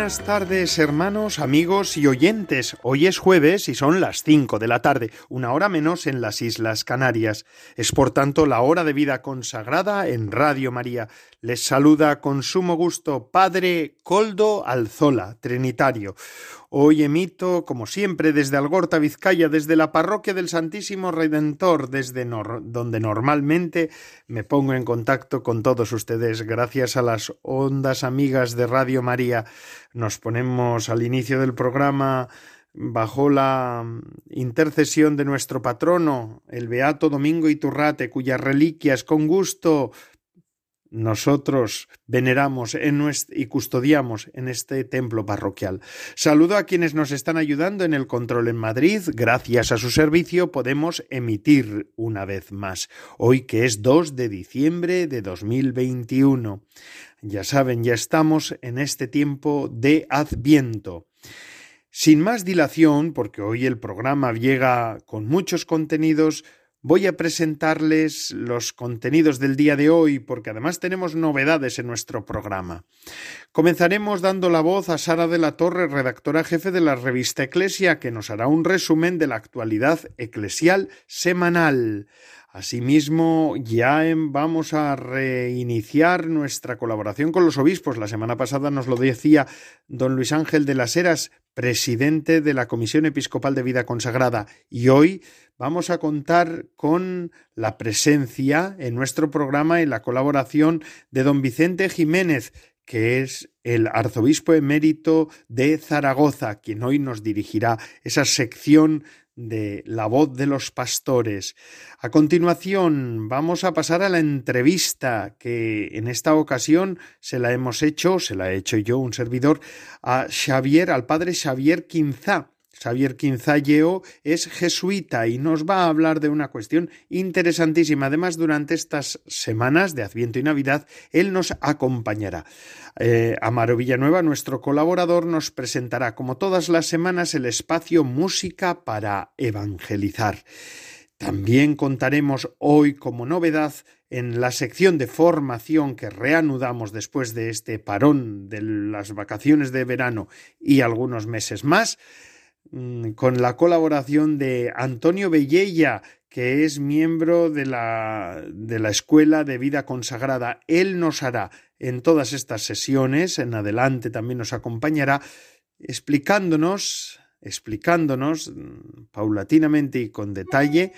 Buenas tardes hermanos, amigos y oyentes. Hoy es jueves y son las cinco de la tarde, una hora menos en las Islas Canarias. Es por tanto la hora de vida consagrada en Radio María. Les saluda con sumo gusto Padre Coldo Alzola, Trinitario. Hoy emito, como siempre, desde Algorta, Vizcaya, desde la parroquia del Santísimo Redentor, desde donde normalmente me pongo en contacto con todos ustedes. Gracias a las ondas amigas de Radio María, nos ponemos al inicio del programa bajo la intercesión de nuestro patrono, el Beato Domingo Iturrate, cuyas reliquias con gusto nosotros veneramos y custodiamos en este templo parroquial. Saludo a quienes nos están ayudando en el control en Madrid. Gracias a su servicio podemos emitir una vez más, hoy que es 2 de diciembre de 2021. Ya saben, ya estamos en este tiempo de Adviento. Sin más dilación, porque hoy el programa llega con muchos contenidos, Voy a presentarles los contenidos del día de hoy porque además tenemos novedades en nuestro programa. Comenzaremos dando la voz a Sara de la Torre, redactora jefe de la revista Eclesia, que nos hará un resumen de la actualidad eclesial semanal. Asimismo, ya vamos a reiniciar nuestra colaboración con los obispos. La semana pasada nos lo decía don Luis Ángel de las Heras, presidente de la Comisión Episcopal de Vida Consagrada, y hoy vamos a contar con la presencia en nuestro programa y la colaboración de don Vicente Jiménez, que es el arzobispo emérito de Zaragoza, quien hoy nos dirigirá esa sección de La voz de los pastores. A continuación vamos a pasar a la entrevista que en esta ocasión se la hemos hecho, se la he hecho yo, un servidor, a Xavier, al padre Xavier Quinzá, Xavier Quinzalleo es jesuita y nos va a hablar de una cuestión interesantísima. Además, durante estas semanas de Adviento y Navidad, él nos acompañará. Eh, Amaro Villanueva, nuestro colaborador, nos presentará, como todas las semanas, el espacio Música para Evangelizar. También contaremos hoy como novedad en la sección de formación que reanudamos después de este parón de las vacaciones de verano y algunos meses más, con la colaboración de Antonio Bellella, que es miembro de la, de la Escuela de Vida Consagrada. Él nos hará en todas estas sesiones, en adelante también nos acompañará, explicándonos, explicándonos mm, paulatinamente y con detalle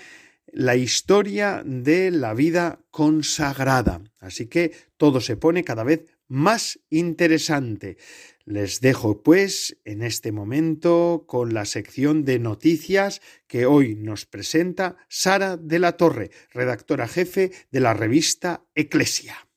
la historia de la vida consagrada. Así que todo se pone cada vez más interesante. Les dejo, pues, en este momento con la sección de noticias que hoy nos presenta Sara de la Torre, redactora jefe de la revista Eclesia.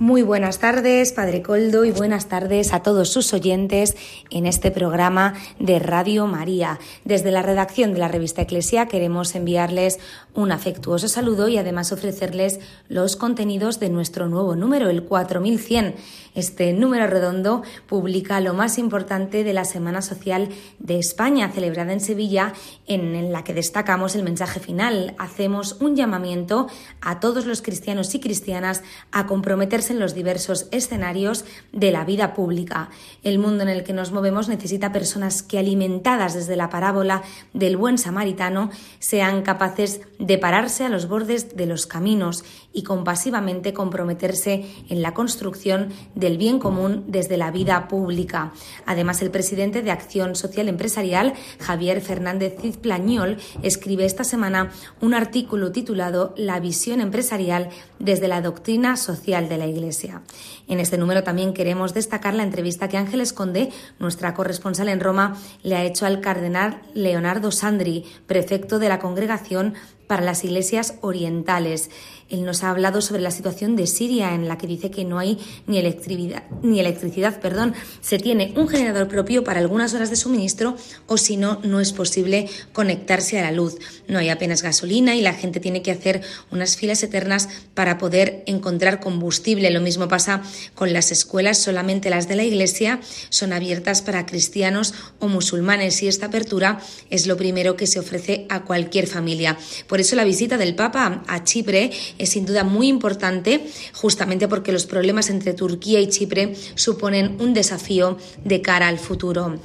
Muy buenas tardes, Padre Coldo, y buenas tardes a todos sus oyentes en este programa de Radio María. Desde la redacción de la revista Eclesia queremos enviarles un afectuoso saludo y además ofrecerles los contenidos de nuestro nuevo número, el 4100. Este número redondo publica lo más importante de la Semana Social de España, celebrada en Sevilla, en la que destacamos el mensaje final. Hacemos un llamamiento a todos los cristianos y cristianas a comprometerse en los diversos escenarios de la vida pública. El mundo en el que nos movemos necesita personas que, alimentadas desde la parábola del buen samaritano, sean capaces de pararse a los bordes de los caminos y compasivamente comprometerse en la construcción del bien común desde la vida pública. Además, el presidente de Acción Social Empresarial, Javier Fernández Cizplañol, escribe esta semana un artículo titulado La visión empresarial desde la doctrina social de la Iglesia. En este número también queremos destacar la entrevista que Ángeles Conde, nuestra corresponsal en Roma, le ha hecho al cardenal Leonardo Sandri, prefecto de la Congregación para las iglesias orientales. Él nos ha hablado sobre la situación de Siria, en la que dice que no hay ni electricidad, ni electricidad perdón. se tiene un generador propio para algunas horas de suministro o si no, no es posible conectarse a la luz. No hay apenas gasolina y la gente tiene que hacer unas filas eternas para poder encontrar combustible. Lo mismo pasa con las escuelas, solamente las de la iglesia son abiertas para cristianos o musulmanes y esta apertura es lo primero que se ofrece a cualquier familia. Por eso la visita del Papa a Chipre es sin duda muy importante, justamente porque los problemas entre Turquía y Chipre suponen un desafío de cara al futuro.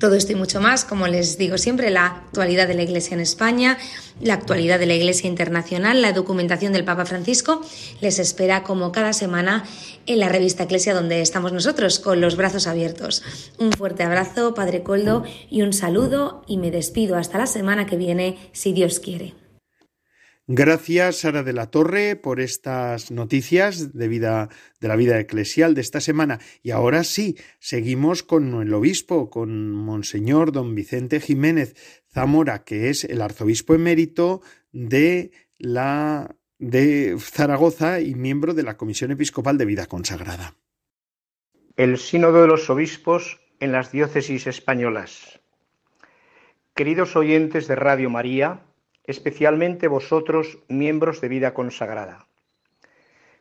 Todo esto y mucho más, como les digo siempre, la actualidad de la Iglesia en España, la actualidad de la Iglesia internacional, la documentación del Papa Francisco, les espera como cada semana en la revista Iglesia donde estamos nosotros, con los brazos abiertos. Un fuerte abrazo, Padre Coldo, y un saludo y me despido hasta la semana que viene, si Dios quiere. Gracias, Sara de la Torre, por estas noticias de vida de la vida eclesial de esta semana. Y ahora sí, seguimos con el obispo, con Monseñor don Vicente Jiménez Zamora, que es el arzobispo emérito de la de Zaragoza y miembro de la Comisión Episcopal de Vida Consagrada. El Sínodo de los Obispos en las diócesis españolas. Queridos oyentes de Radio María, especialmente vosotros, miembros de vida consagrada.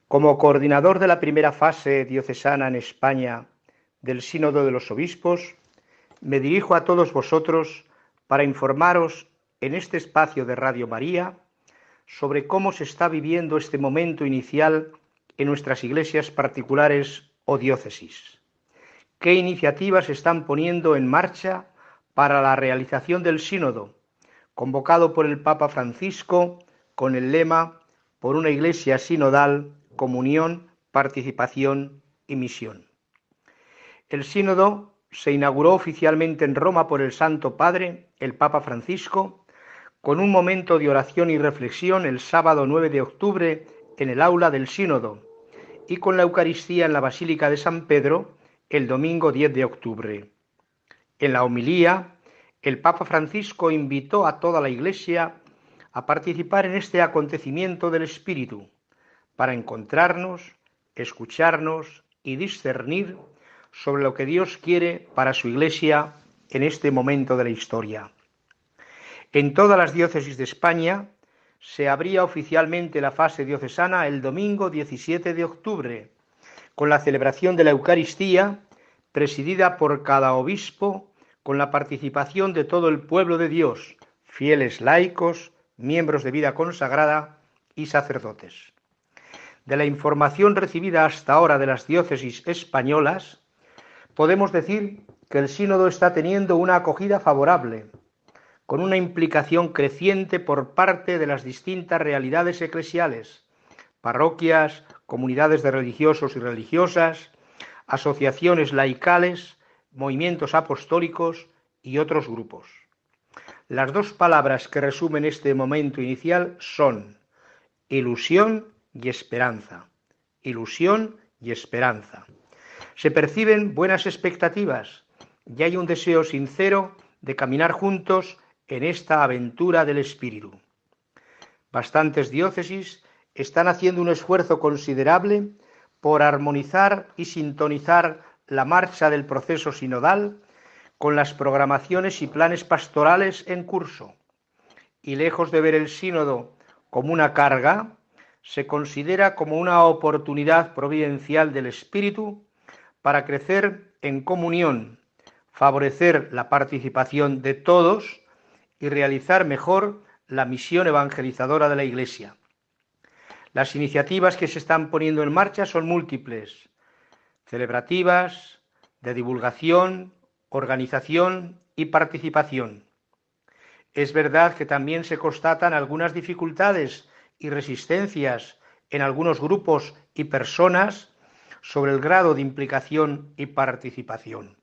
Como coordinador de la primera fase diocesana en España del Sínodo de los Obispos, me dirijo a todos vosotros para informaros en este espacio de Radio María sobre cómo se está viviendo este momento inicial en nuestras iglesias particulares o diócesis. ¿Qué iniciativas están poniendo en marcha para la realización del sínodo convocado por el Papa Francisco con el lema Por una Iglesia sinodal, comunión, participación y misión. El sínodo se inauguró oficialmente en Roma por el Santo Padre, el Papa Francisco, con un momento de oración y reflexión el sábado 9 de octubre en el aula del sínodo y con la Eucaristía en la Basílica de San Pedro el domingo 10 de octubre. En la homilía, el Papa Francisco invitó a toda la Iglesia a participar en este acontecimiento del Espíritu, para encontrarnos, escucharnos y discernir sobre lo que Dios quiere para su Iglesia en este momento de la historia. En todas las diócesis de España se abría oficialmente la fase diocesana el domingo 17 de octubre, con la celebración de la Eucaristía, presidida por cada obispo con la participación de todo el pueblo de Dios, fieles laicos, miembros de vida consagrada y sacerdotes. De la información recibida hasta ahora de las diócesis españolas, podemos decir que el sínodo está teniendo una acogida favorable, con una implicación creciente por parte de las distintas realidades eclesiales, parroquias, comunidades de religiosos y religiosas, asociaciones laicales, movimientos apostólicos y otros grupos. Las dos palabras que resumen este momento inicial son ilusión y esperanza. Ilusión y esperanza. Se perciben buenas expectativas y hay un deseo sincero de caminar juntos en esta aventura del Espíritu. Bastantes diócesis están haciendo un esfuerzo considerable por armonizar y sintonizar la marcha del proceso sinodal con las programaciones y planes pastorales en curso. Y lejos de ver el sínodo como una carga, se considera como una oportunidad providencial del Espíritu para crecer en comunión, favorecer la participación de todos y realizar mejor la misión evangelizadora de la Iglesia. Las iniciativas que se están poniendo en marcha son múltiples celebrativas, de divulgación, organización y participación. Es verdad que también se constatan algunas dificultades y resistencias en algunos grupos y personas sobre el grado de implicación y participación.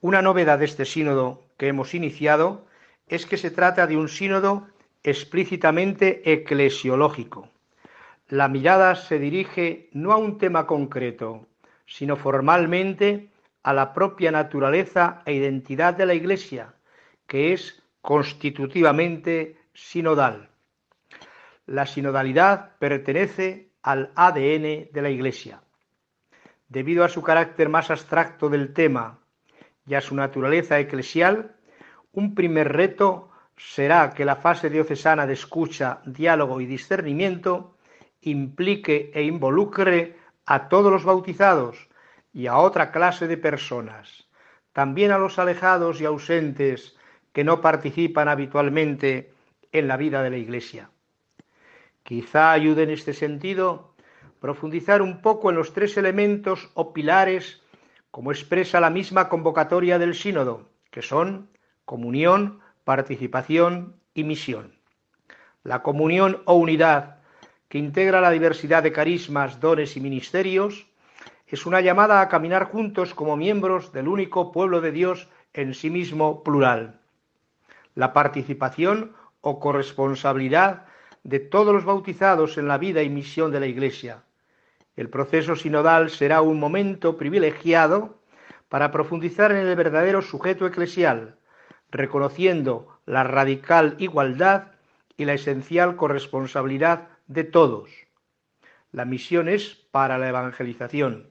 Una novedad de este sínodo que hemos iniciado es que se trata de un sínodo explícitamente eclesiológico, la mirada se dirige no a un tema concreto, sino formalmente a la propia naturaleza e identidad de la Iglesia, que es constitutivamente sinodal. La sinodalidad pertenece al ADN de la Iglesia. Debido a su carácter más abstracto del tema y a su naturaleza eclesial, un primer reto será que la fase diocesana de escucha, diálogo y discernimiento implique e involucre a todos los bautizados y a otra clase de personas, también a los alejados y ausentes que no participan habitualmente en la vida de la Iglesia. Quizá ayude en este sentido profundizar un poco en los tres elementos o pilares como expresa la misma convocatoria del sínodo, que son comunión, participación y misión. La comunión o unidad, que integra la diversidad de carismas, dones y ministerios, es una llamada a caminar juntos como miembros del único pueblo de Dios en sí mismo plural. La participación o corresponsabilidad de todos los bautizados en la vida y misión de la Iglesia. El proceso sinodal será un momento privilegiado para profundizar en el verdadero sujeto eclesial, reconociendo la radical igualdad y la esencial corresponsabilidad de todos. La misión es para la evangelización.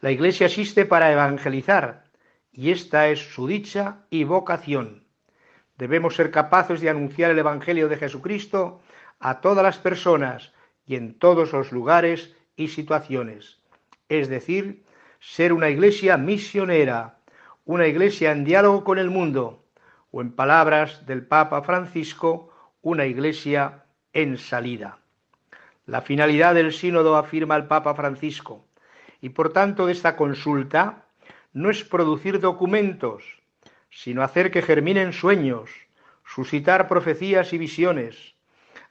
La Iglesia existe para evangelizar y esta es su dicha y vocación. Debemos ser capaces de anunciar el Evangelio de Jesucristo a todas las personas y en todos los lugares y situaciones. Es decir, ser una iglesia misionera, una iglesia en diálogo con el mundo, o en palabras del Papa Francisco, una iglesia en salida. La finalidad del sínodo, afirma el Papa Francisco, y por tanto de esta consulta, no es producir documentos, sino hacer que germinen sueños, suscitar profecías y visiones,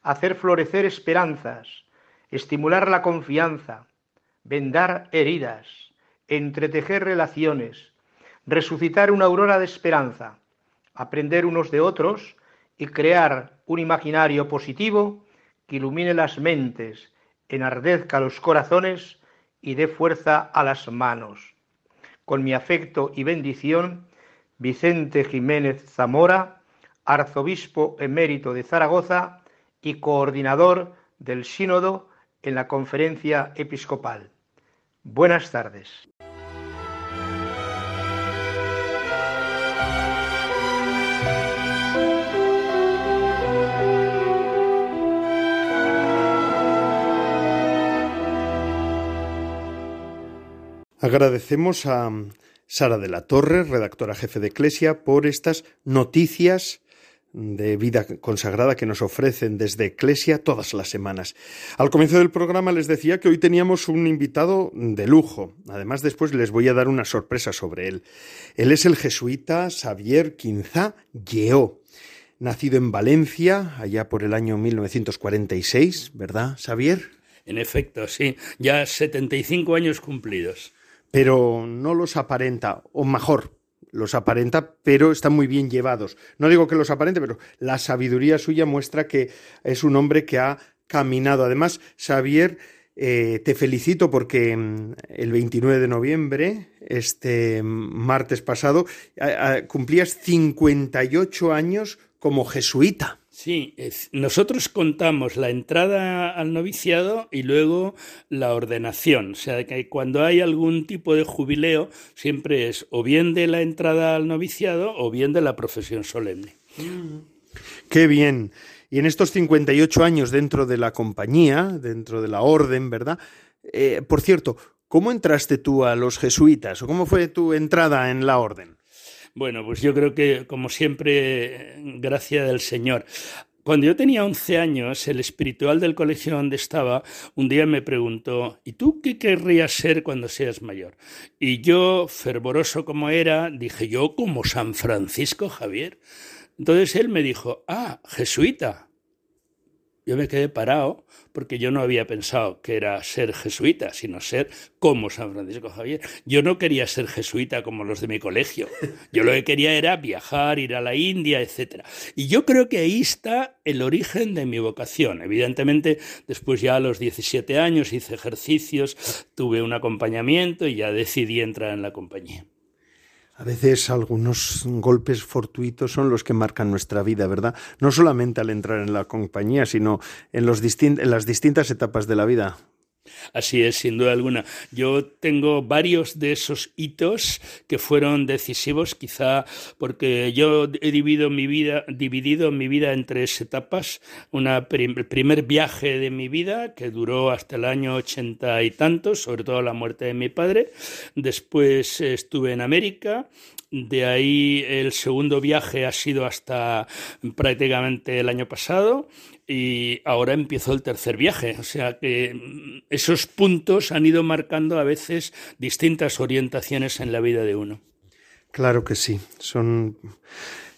hacer florecer esperanzas, estimular la confianza, vendar heridas, entretejer relaciones, resucitar una aurora de esperanza, aprender unos de otros y crear un imaginario positivo que ilumine las mentes, enardezca los corazones y dé fuerza a las manos. Con mi afecto y bendición, Vicente Jiménez Zamora, arzobispo emérito de Zaragoza y coordinador del sínodo en la conferencia episcopal. Buenas tardes. Agradecemos a Sara de la Torre, redactora jefe de Eclesia, por estas noticias de vida consagrada que nos ofrecen desde Eclesia todas las semanas. Al comienzo del programa les decía que hoy teníamos un invitado de lujo. Además, después les voy a dar una sorpresa sobre él. Él es el jesuita Xavier Quinzá Lleó, nacido en Valencia allá por el año 1946, ¿verdad, Xavier? En efecto, sí, ya 75 años cumplidos. Pero no los aparenta, o mejor, los aparenta, pero están muy bien llevados. No digo que los aparente, pero la sabiduría suya muestra que es un hombre que ha caminado. Además, Xavier, eh, te felicito porque mm, el 29 de noviembre, este martes pasado, cumplías 58 años como jesuita. Sí, nosotros contamos la entrada al noviciado y luego la ordenación. O sea, que cuando hay algún tipo de jubileo, siempre es o bien de la entrada al noviciado o bien de la profesión solemne. Qué bien. Y en estos 58 años dentro de la compañía, dentro de la orden, ¿verdad? Eh, por cierto, ¿cómo entraste tú a los jesuitas o cómo fue tu entrada en la orden? Bueno, pues yo creo que, como siempre, gracia del Señor. Cuando yo tenía 11 años, el espiritual del colegio donde estaba un día me preguntó, ¿y tú qué querrías ser cuando seas mayor? Y yo, fervoroso como era, dije, yo como San Francisco Javier. Entonces él me dijo, ah, jesuita. Yo me quedé parado porque yo no había pensado que era ser jesuita, sino ser como San Francisco Javier. Yo no quería ser jesuita como los de mi colegio. Yo lo que quería era viajar, ir a la India, etc. Y yo creo que ahí está el origen de mi vocación. Evidentemente, después ya a los 17 años hice ejercicios, tuve un acompañamiento y ya decidí entrar en la compañía. A veces algunos golpes fortuitos son los que marcan nuestra vida, ¿verdad? No solamente al entrar en la compañía, sino en, los en las distintas etapas de la vida. Así es, sin duda alguna. Yo tengo varios de esos hitos que fueron decisivos, quizá porque yo he dividido mi vida, dividido mi vida en tres etapas. Una el primer viaje de mi vida, que duró hasta el año ochenta y tantos, sobre todo la muerte de mi padre. Después estuve en América, de ahí el segundo viaje ha sido hasta prácticamente el año pasado y ahora empiezo el tercer viaje. O sea que mm, esos puntos han ido marcando a veces distintas orientaciones en la vida de uno. Claro que sí. Son.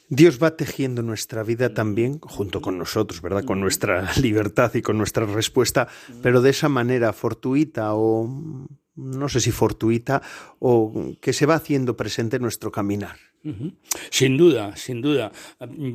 Dios va tejiendo nuestra vida también junto con nosotros, ¿verdad? Con nuestra libertad y con nuestra respuesta, pero de esa manera fortuita o no sé si fortuita o que se va haciendo presente en nuestro caminar. Sin duda, sin duda.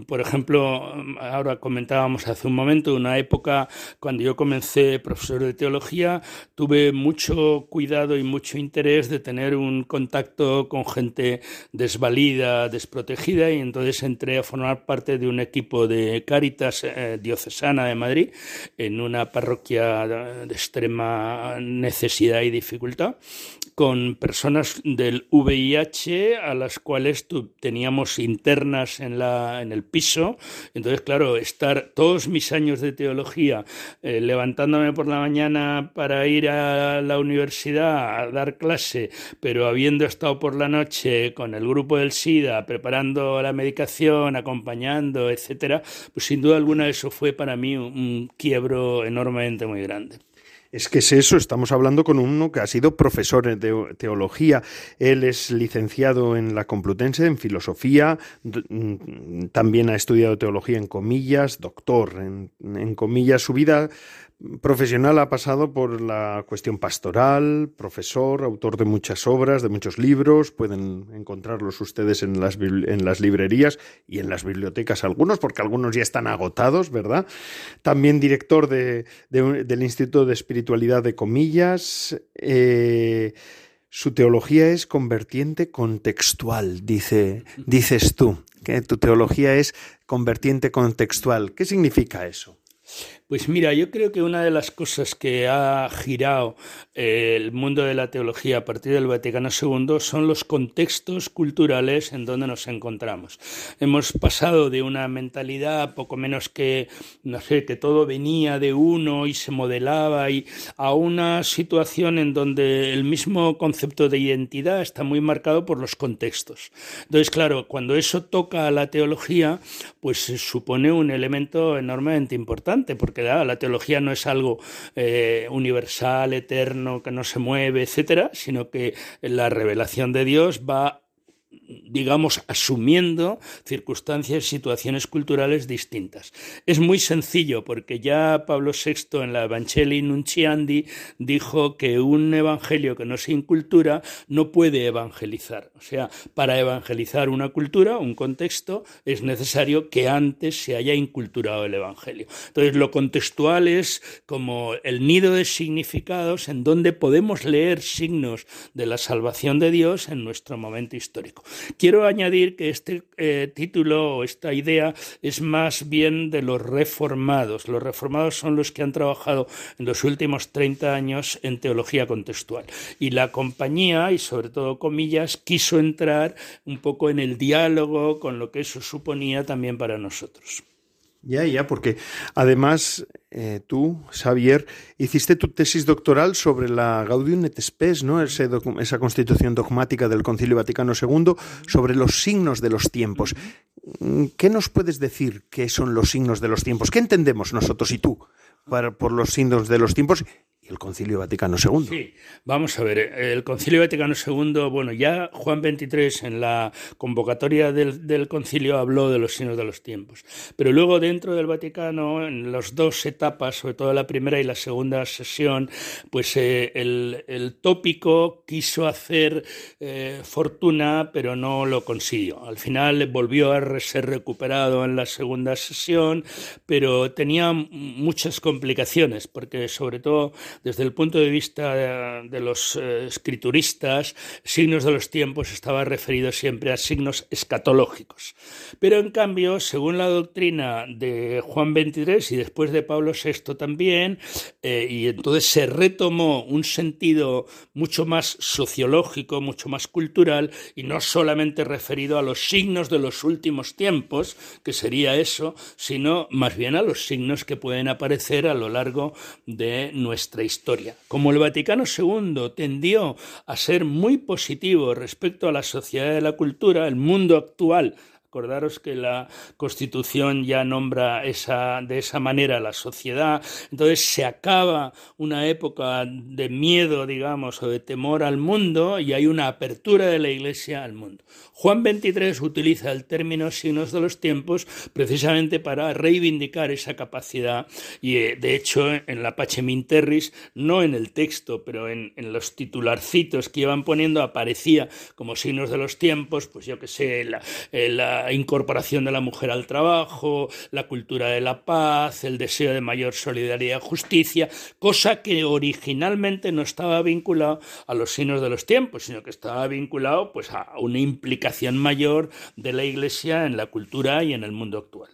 Por ejemplo, ahora comentábamos hace un momento una época cuando yo comencé profesor de teología, tuve mucho cuidado y mucho interés de tener un contacto con gente desvalida, desprotegida, y entonces entré a formar parte de un equipo de Cáritas eh, diocesana de Madrid en una parroquia de extrema necesidad y dificultad con personas del VIH a las cuales teníamos internas en, la, en el piso. Entonces, claro, estar todos mis años de teología eh, levantándome por la mañana para ir a la universidad a dar clase, pero habiendo estado por la noche con el grupo del SIDA, preparando la medicación, acompañando, etcétera, pues sin duda alguna eso fue para mí un quiebro enormemente muy grande. Es que es eso, estamos hablando con uno que ha sido profesor de teología. Él es licenciado en la Complutense en filosofía, mm, también ha estudiado teología en comillas, doctor en, en comillas. Su vida profesional ha pasado por la cuestión pastoral, profesor, autor de muchas obras, de muchos libros, pueden encontrarlos ustedes en las, en las librerías y en las bibliotecas algunos, porque algunos ya están agotados, ¿verdad? También director de, del Instituto de Espiritualidad de Comillas. Eh, su teología es convertiente contextual, dice, dices tú, que tu teología es convertiente contextual. ¿Qué significa eso? Pues mira, yo creo que una de las cosas que ha girado eh, el mundo de la teología a partir del Vaticano II son los contextos culturales en donde nos encontramos. Hemos pasado de una mentalidad poco menos que, no sé, que todo venía de uno y se modelaba y a una situación en donde el mismo concepto de identidad está muy marcado por los contextos. Entonces, claro, cuando eso toca a la teología, pues supone un elemento enormemente importante, porque la teología no es algo eh, universal, eterno, que no se mueve, etcétera, sino que la revelación de Dios va digamos, asumiendo circunstancias, y situaciones culturales distintas. Es muy sencillo porque ya Pablo VI en la Evangelii Nunciandi dijo que un evangelio que no se incultura no puede evangelizar. O sea, para evangelizar una cultura, un contexto, es necesario que antes se haya inculturado el evangelio. Entonces, lo contextual es como el nido de significados en donde podemos leer signos de la salvación de Dios en nuestro momento histórico. Quiero añadir que este eh, título o esta idea es más bien de los reformados. Los reformados son los que han trabajado en los últimos 30 años en teología contextual. Y la compañía, y sobre todo comillas, quiso entrar un poco en el diálogo con lo que eso suponía también para nosotros. Ya, ya, porque además eh, tú, Xavier, hiciste tu tesis doctoral sobre la Gaudium et Spes, ¿no? esa constitución dogmática del Concilio Vaticano II, sobre los signos de los tiempos. ¿Qué nos puedes decir que son los signos de los tiempos? ¿Qué entendemos nosotros y tú por los signos de los tiempos el Concilio Vaticano II. Sí, vamos a ver, el Concilio Vaticano II, bueno, ya Juan XXIII en la convocatoria del, concilio habló de los signos de los tiempos, pero luego dentro del Vaticano, en las dos etapas, sobre todo la primera y la segunda sesión, pues eh, el, tópico quiso hacer eh, fortuna, pero no lo consiguió. Al final volvió a ser recuperado en la segunda sesión, pero tenía muchas complicaciones, porque sobre todo desde el punto de vista de, los eh, escrituristas, signos de los tiempos estaba referido siempre a signos escatológicos. Pero en cambio, según la doctrina de Juan XXIII y después de Pablo VI también, eh, y entonces se retomó un sentido mucho más sociológico, mucho más cultural, y no solamente referido a los signos de los últimos tiempos, que sería eso, sino más bien a los signos que pueden aparecer a lo largo de nuestra historia. Como el Vaticano II tendió a ser muy positivo respecto a la sociedad de la cultura, el mundo actual Acordaros que la Constitución ya nombra esa, de esa manera la sociedad. Entonces se acaba una época de miedo, digamos, o de temor al mundo y hay una apertura de la Iglesia al mundo. Juan XXIII utiliza el término signos de los tiempos precisamente para reivindicar esa capacidad y eh, de hecho en la Pacem Terris, no en el texto, pero en, en los titularcitos que iban poniendo aparecía como signos de los tiempos, pues yo que sé, la, eh, la incorporación de la mujer al trabajo, la cultura de la paz, el deseo de mayor solidaridad y justicia, cosa que originalmente no estaba vinculado a los signos de los tiempos, sino que estaba vinculado pues, a una implicación mayor de la Iglesia en la cultura y en el mundo actual.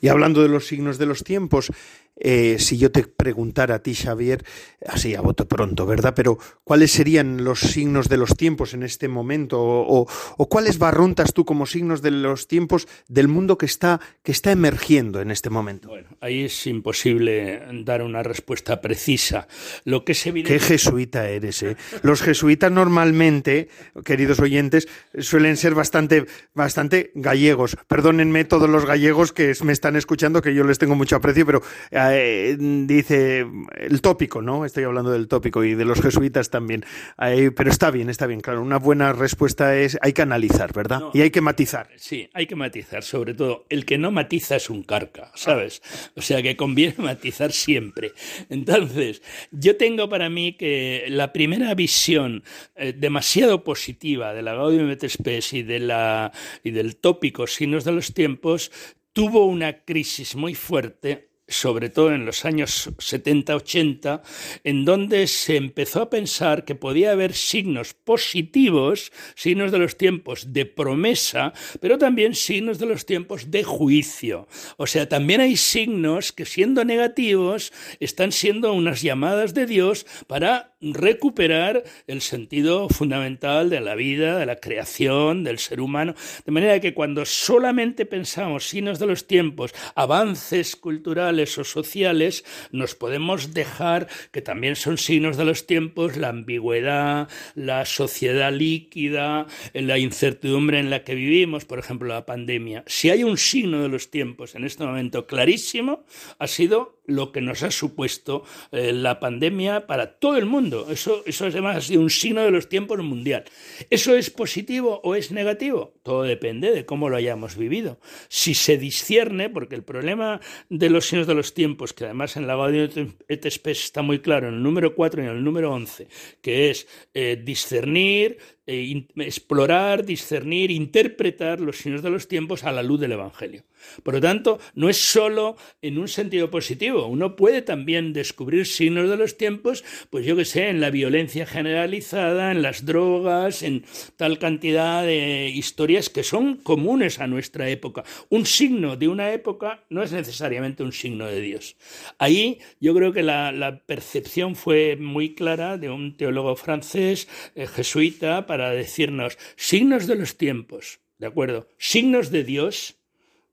Y hablando de los signos de los tiempos, eh, si yo te preguntara a ti, Xavier, así a voto pronto, ¿verdad? Pero ¿cuáles serían los signos de los tiempos en este momento? O, cuáles barruntas tú como signos de los tiempos del mundo que está, que está emergiendo en este momento? Bueno, ahí es imposible dar una respuesta precisa. Lo que es evidente... Qué jesuita eres, ¿eh? Los jesuitas normalmente, queridos oyentes, suelen ser bastante, bastante gallegos. Perdónenme todos los gallegos que me están escuchando, que yo les tengo mucho aprecio, pero eh, dice el tópico, ¿no? Estoy hablando del tópico y de los jesuitas también. pero está bien, está bien, claro. Una buena respuesta es hay que analizar, ¿verdad? y hay que matizar. Sí, hay que matizar. Sobre todo, el que no matiza es un carca, ¿sabes? O sea que conviene matizar siempre. Entonces, yo tengo para mí que la primera visión eh, demasiado positiva de la Gaudium et Spes y, de la, y del tópico Signos de los Tiempos tuvo una crisis muy fuerte sobre todo en los años 70-80, en donde se empezó a pensar que podía haber signos positivos, signos de los tiempos de promesa, pero también signos de los tiempos de juicio. O sea, también hay signos que siendo negativos están siendo unas llamadas de Dios para recuperar el sentido fundamental de la vida, de la creación, del ser humano. De manera que cuando solamente pensamos signos de los tiempos, avances culturales o sociales, nos podemos dejar que también son signos de los tiempos la ambigüedad, la sociedad líquida, la incertidumbre en la que vivimos, por ejemplo, la pandemia. Si hay un signo de los tiempos en este momento clarísimo, ha sido lo que nos ha supuesto eh, la pandemia para todo el mundo. Eso, eso además ha sido un signo de los tiempos mundial. ¿Eso es positivo o es negativo? Todo depende de cómo lo hayamos vivido. Si se discierne, porque el problema de los signos de los tiempos, que además en la Gaudium et Spes está muy claro en el número 4 y en el número 11, que es eh, discernir, eh, explorar, discernir, interpretar los signos de los tiempos a la luz del Evangelio. Por lo tanto, no es solo en un sentido positivo, uno puede también descubrir signos de los tiempos, pues yo que sé, en la violencia generalizada, en las drogas, en tal cantidad de historias que son comunes a nuestra época. Un signo de una época no es necesariamente un signo de Dios. Ahí yo creo que la, percepción fue muy clara de un teólogo francés, eh, jesuita, para para decirnos signos de los tiempos, ¿de acuerdo? Signos de Dios.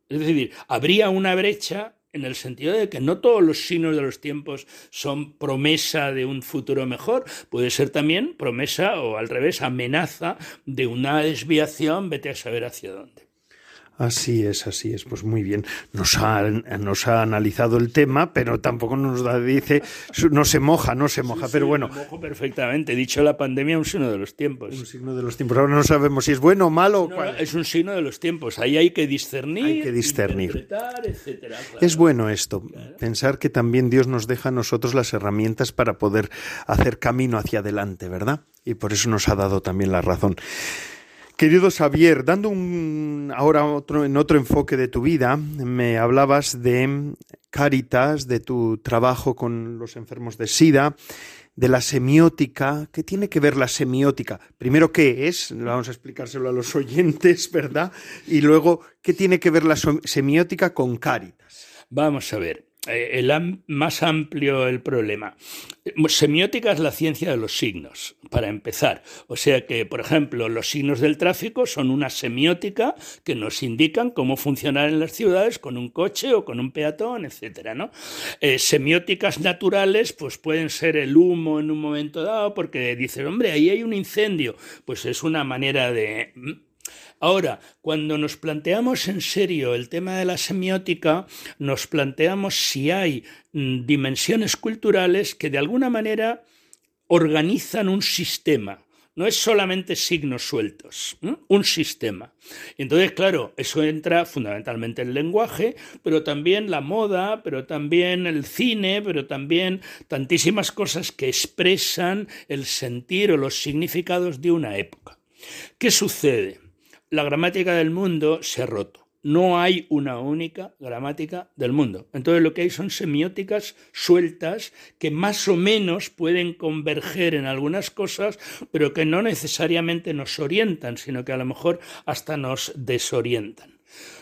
Es decir, habría una brecha en el sentido de que no todos los signos de los tiempos son promesa de un futuro mejor, puede ser también promesa o al revés, amenaza de una desviación, vete a saber hacia dónde. Así es, así es. Pues muy bien. Nos ha, nos ha analizado el tema, pero tampoco nos dice, no se moja, no se moja. pero bueno. Me mojo perfectamente. Dicho la pandemia, un signo de los tiempos. Un signo de los tiempos. Ahora no sabemos si es bueno o malo. es un signo de los tiempos. Ahí hay que discernir. Hay que discernir. Etcétera, Es bueno esto. Pensar que también Dios nos deja a nosotros las herramientas para poder hacer camino hacia adelante, ¿verdad? Y por eso nos ha dado también la razón. Querido Xavier, dando un ahora otro en otro enfoque de tu vida, me hablabas de Caritas, de tu trabajo con los enfermos de SIDA, de la semiótica. ¿Qué tiene que ver la semiótica? Primero, ¿qué es? Vamos a explicárselo a los oyentes, ¿verdad? Y luego, ¿qué tiene que ver la semiótica con Caritas? Vamos a ver. Eh, el más amplio el problema. Semiótica es la ciencia de los signos, para empezar. O sea que, por ejemplo, los signos del tráfico son una semiótica que nos indican cómo funcionar en las ciudades con un coche o con un peatón, etcétera, ¿no? Eh, semióticas naturales, pues pueden ser el humo en un momento dado, porque dicen, hombre, ahí hay un incendio. Pues es una manera de Ahora, cuando nos planteamos en serio el tema de la semiótica, nos planteamos si hay mm, dimensiones culturales que de alguna manera organizan un sistema. No es solamente signos sueltos, un sistema. Entonces, claro, eso entra fundamentalmente en el lenguaje, pero también la moda, pero también el cine, pero también tantísimas cosas que expresan el sentir o los significados de una época. ¿Qué sucede? La gramática del mundo se ha roto. No hay una única gramática del mundo. Entonces lo que hay son semióticas sueltas que más o menos pueden converger en algunas cosas, pero que no necesariamente nos orientan, sino que a lo mejor hasta nos desorientan.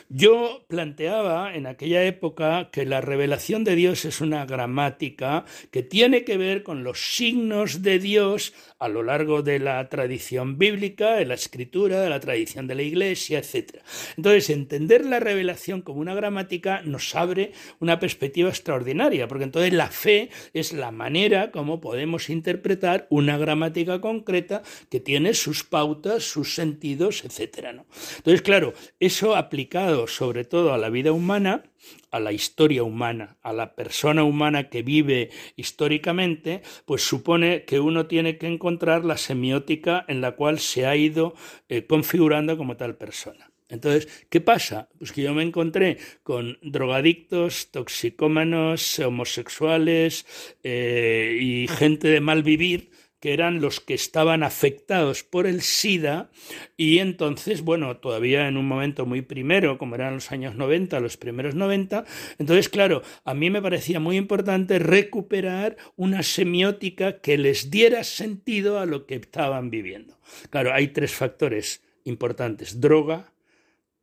Yo planteaba en aquella época que la revelación de Dios es una gramática que tiene que ver con los signos de Dios a lo largo de la tradición bíblica, de la escritura, de la tradición de la iglesia, etc. Entonces, entender la revelación como una gramática nos abre una perspectiva extraordinaria, porque entonces la fe es la manera como podemos interpretar una gramática concreta que tiene sus pautas, sus sentidos, etc. Entonces, claro, eso aplicado sobre todo a la vida humana, a la historia humana, a la persona humana que vive históricamente, pues supone que uno tiene que encontrar la semiótica en la cual se ha ido eh, configurando como tal persona. Entonces, ¿qué pasa? Pues que yo me encontré con drogadictos, toxicómanos, homosexuales eh, y gente de mal vivir que eran los que estaban afectados por el SIDA y entonces, bueno, todavía en un momento muy primero, como eran los años 90, los primeros 90, entonces, claro, a mí me parecía muy importante recuperar una semiótica que les diera sentido a lo que estaban viviendo. Claro, hay tres factores importantes, droga,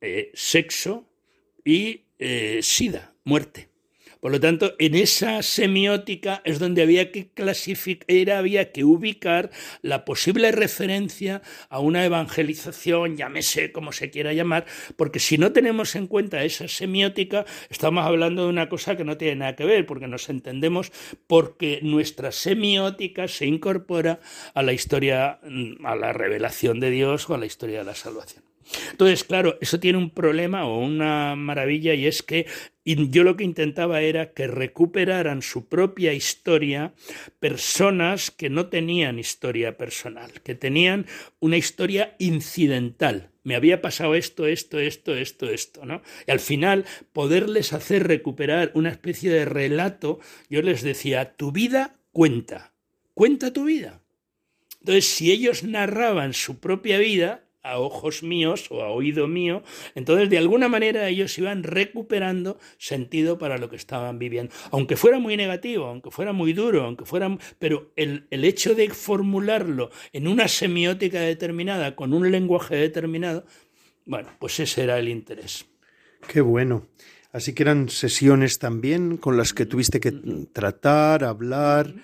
eh, sexo y eh, SIDA, muerte. Por lo tanto, en esa semiótica es donde había que clasificar, había que ubicar la posible referencia a una evangelización, llámese como se quiera llamar, porque si no tenemos en cuenta esa semiótica, estamos hablando de una cosa que no tiene nada que ver, porque nos entendemos porque nuestra semiótica se incorpora a la historia, mm, a la revelación de Dios o a la historia de la salvación. Entonces, claro, eso tiene un problema o una maravilla y es que yo lo que intentaba era que recuperaran su propia historia personas que no tenían historia personal, que tenían una historia incidental. Me había pasado esto, esto, esto, esto, esto, ¿no? Y al final, poderles hacer recuperar una especie de relato, yo les decía, tu vida cuenta, cuenta tu vida. Entonces, si ellos narraban su propia vida, a ojos míos o a oído mío, entonces de alguna manera ellos iban recuperando sentido para lo que estaban viviendo, aunque fuera muy negativo, aunque fuera muy duro, aunque fuera, pero el, el hecho de formularlo en una semiótica determinada, con un lenguaje determinado, bueno, pues ese era el interés. Qué bueno. Así que eran sesiones también con las que tuviste que tratar, hablar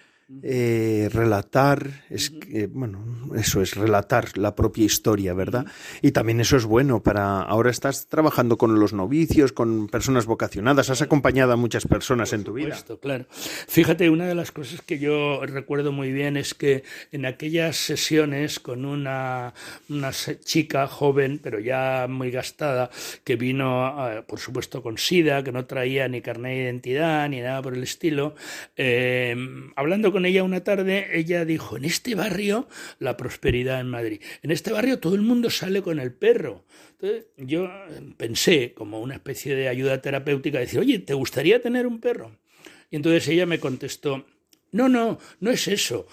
eh, relatar, es bueno, eso es relatar la propia historia, ¿verdad? Y también eso es bueno para ahora estás trabajando con los novicios, con personas vocacionadas, has acompañado a muchas personas en tu vida. Claro. Fíjate, una de las cosas que yo recuerdo muy bien es que en aquellas sesiones con una, una chica joven, pero ya muy gastada, que vino, por supuesto, con SIDA, que no traía ni carnet de identidad ni nada por el estilo, eh, hablando con con ella una tarde, ella dijo, en este barrio, la prosperidad en Madrid, en este barrio todo el mundo sale con el perro. Entonces yo pensé, como una especie de ayuda terapéutica, decir, oye, ¿te gustaría tener un perro? Y entonces ella me contestó, no, no, no es eso,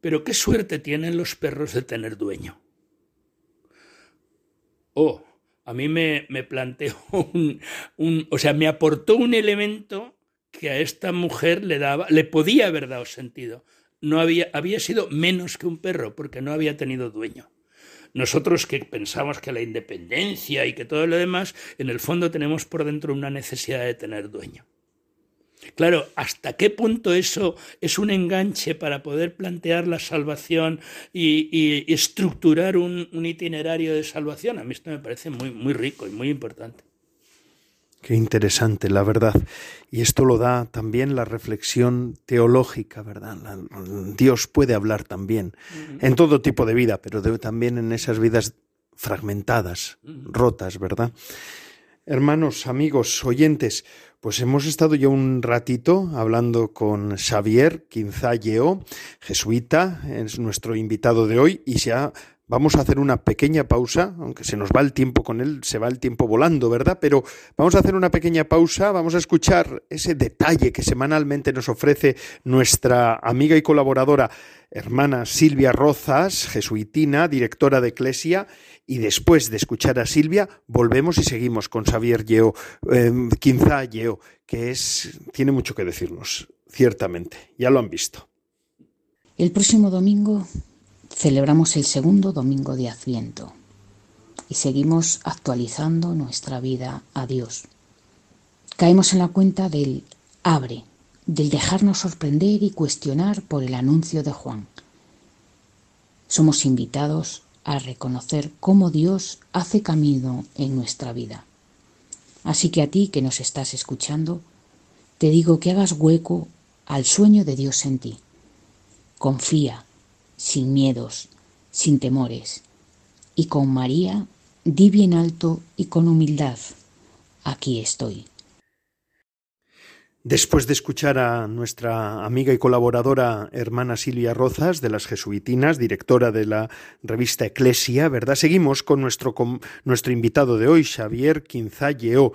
pero qué suerte tienen los perros de tener dueño. oh, a mí me, me planteó un, un, o sea, me aportó un elemento que a esta mujer le daba, le podía haber dado sentido. No había, había sido menos que un perro porque no había tenido dueño. Nosotros que pensamos que la independencia y que todo lo demás, en el fondo tenemos por dentro una necesidad de tener dueño. Claro, ¿hasta qué punto eso es un enganche para poder plantear la salvación y, estructurar un, itinerario de salvación? A mí esto me parece muy, muy rico y muy importante. Qué interesante, la verdad. Y esto lo da también la reflexión teológica, ¿verdad? Dios puede hablar también en todo tipo de vida, pero también en esas vidas fragmentadas, rotas, ¿verdad? Hermanos, amigos, oyentes, pues hemos estado ya un ratito hablando con Xavier Quinzalleo, jesuita, es nuestro invitado de hoy, y se ha Vamos a hacer una pequeña pausa, aunque se nos va el tiempo con él, se va el tiempo volando, ¿verdad? Pero vamos a hacer una pequeña pausa, vamos a escuchar ese detalle que semanalmente nos ofrece nuestra amiga y colaboradora hermana Silvia Rozas, jesuitina, directora de Eclesia, y después de escuchar a Silvia, volvemos y seguimos con Xavier Yeo, eh, Quinza Yeo, que es, tiene mucho que decirnos, ciertamente, ya lo han visto. El próximo domingo Celebramos el segundo domingo de Adviento y seguimos actualizando nuestra vida a Dios. Caemos en la cuenta del abre, del dejarnos sorprender y cuestionar por el anuncio de Juan. Somos invitados a reconocer cómo Dios hace camino en nuestra vida. Así que a ti que nos estás escuchando, te digo que hagas hueco al sueño de Dios en ti. Confía, sin miedos, sin temores. Y con María di bien alto y con humildad, aquí estoy. Después de escuchar a nuestra amiga y colaboradora hermana Silvia Rozas de las Jesuitinas, directora de la revista Eclesia, ¿verdad? Seguimos con nuestro, nuestro invitado de hoy, Xavier Quinzalleo,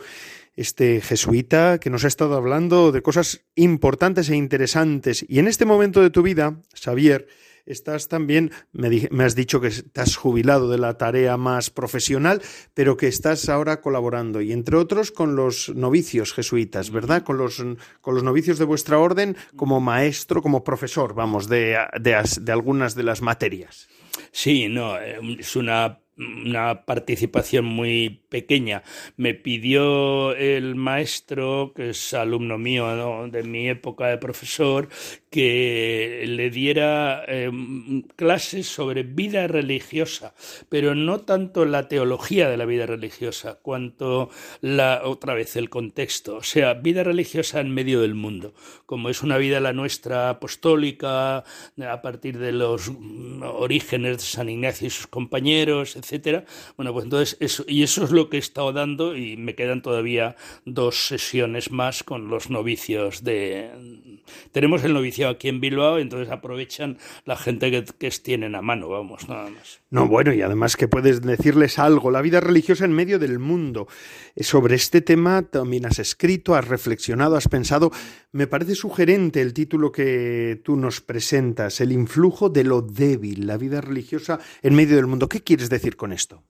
este jesuita que nos ha estado hablando de cosas importantes e interesantes. Y en este momento de tu vida, Xavier, estás también, me, has dicho que estás jubilado de la tarea más profesional, pero que estás ahora colaborando, y entre otros con los novicios jesuitas, ¿verdad? Con los, con los novicios de vuestra orden como maestro, como profesor, vamos, de, de, de algunas de las materias. Sí, no, eh, es una una participación muy pequeña. Me pidió el maestro, que es alumno mío de mi época de profesor, que le diera em, clases sobre vida religiosa, pero no tanto la teología de la vida religiosa, cuanto la otra vez el contexto, o sea, vida religiosa en medio del mundo, como es una vida la nuestra apostólica a partir de los orígenes de San Ignacio y sus compañeros, etcétera. Bueno, pues entonces eso, y eso es lo que he estado dando y me quedan todavía dos sesiones más con los novicios de tenemos el novicio aquí en Bilbao, entonces aprovechan la gente que, que tienen a mano, vamos, nada más. No, bueno, y además que puedes decirles algo, la vida religiosa en medio del mundo. Eh, sobre este tema también has escrito, has reflexionado, has pensado. Me parece sugerente el título que tú nos presentas, el influjo de lo débil, la vida religiosa en medio del mundo. ¿Qué quieres decir con esto?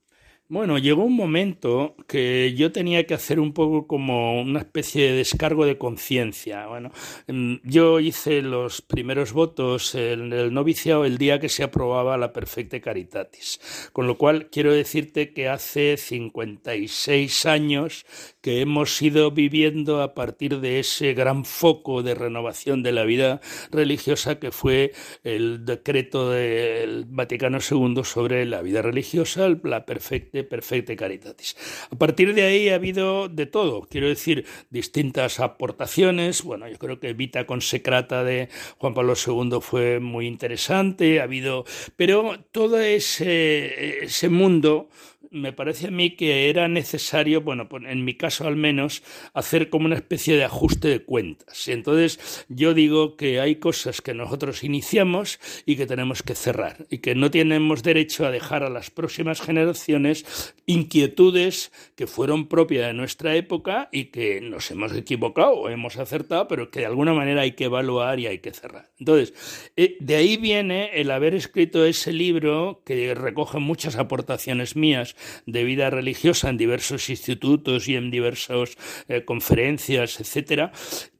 Bueno, llegó un momento que yo tenía que hacer un poco como una especie de descargo de conciencia. Bueno, mm, yo hice los primeros votos en el noviciado el día que se aprobaba la Perfecte Caritatis. Con lo cual, quiero decirte que hace 56 años que hemos ido viviendo a partir de ese gran foco de renovación de la vida religiosa que fue el decreto del Vaticano II sobre la vida religiosa, la perfecta Perfecte Caritatis. A partir de ahí ha habido de todo, quiero decir, distintas aportaciones. Bueno, yo creo que Vita Consecrata de Juan Pablo II fue muy interesante, ha habido, pero todo ese, ese mundo me parece a mí que era necesario, bueno, en mi caso al menos, hacer como una especie de ajuste de cuentas. Entonces yo digo que hay cosas que nosotros iniciamos y que tenemos que cerrar y que no tenemos derecho a dejar a las próximas generaciones inquietudes que fueron propias de nuestra época y que nos hemos equivocado o hemos acertado, pero que de alguna manera hay que evaluar y hay que cerrar. Entonces, eh, de ahí viene el haber escrito ese libro que recoge muchas aportaciones mías de vida religiosa en diversos institutos y en diversas eh, conferencias, etcétera,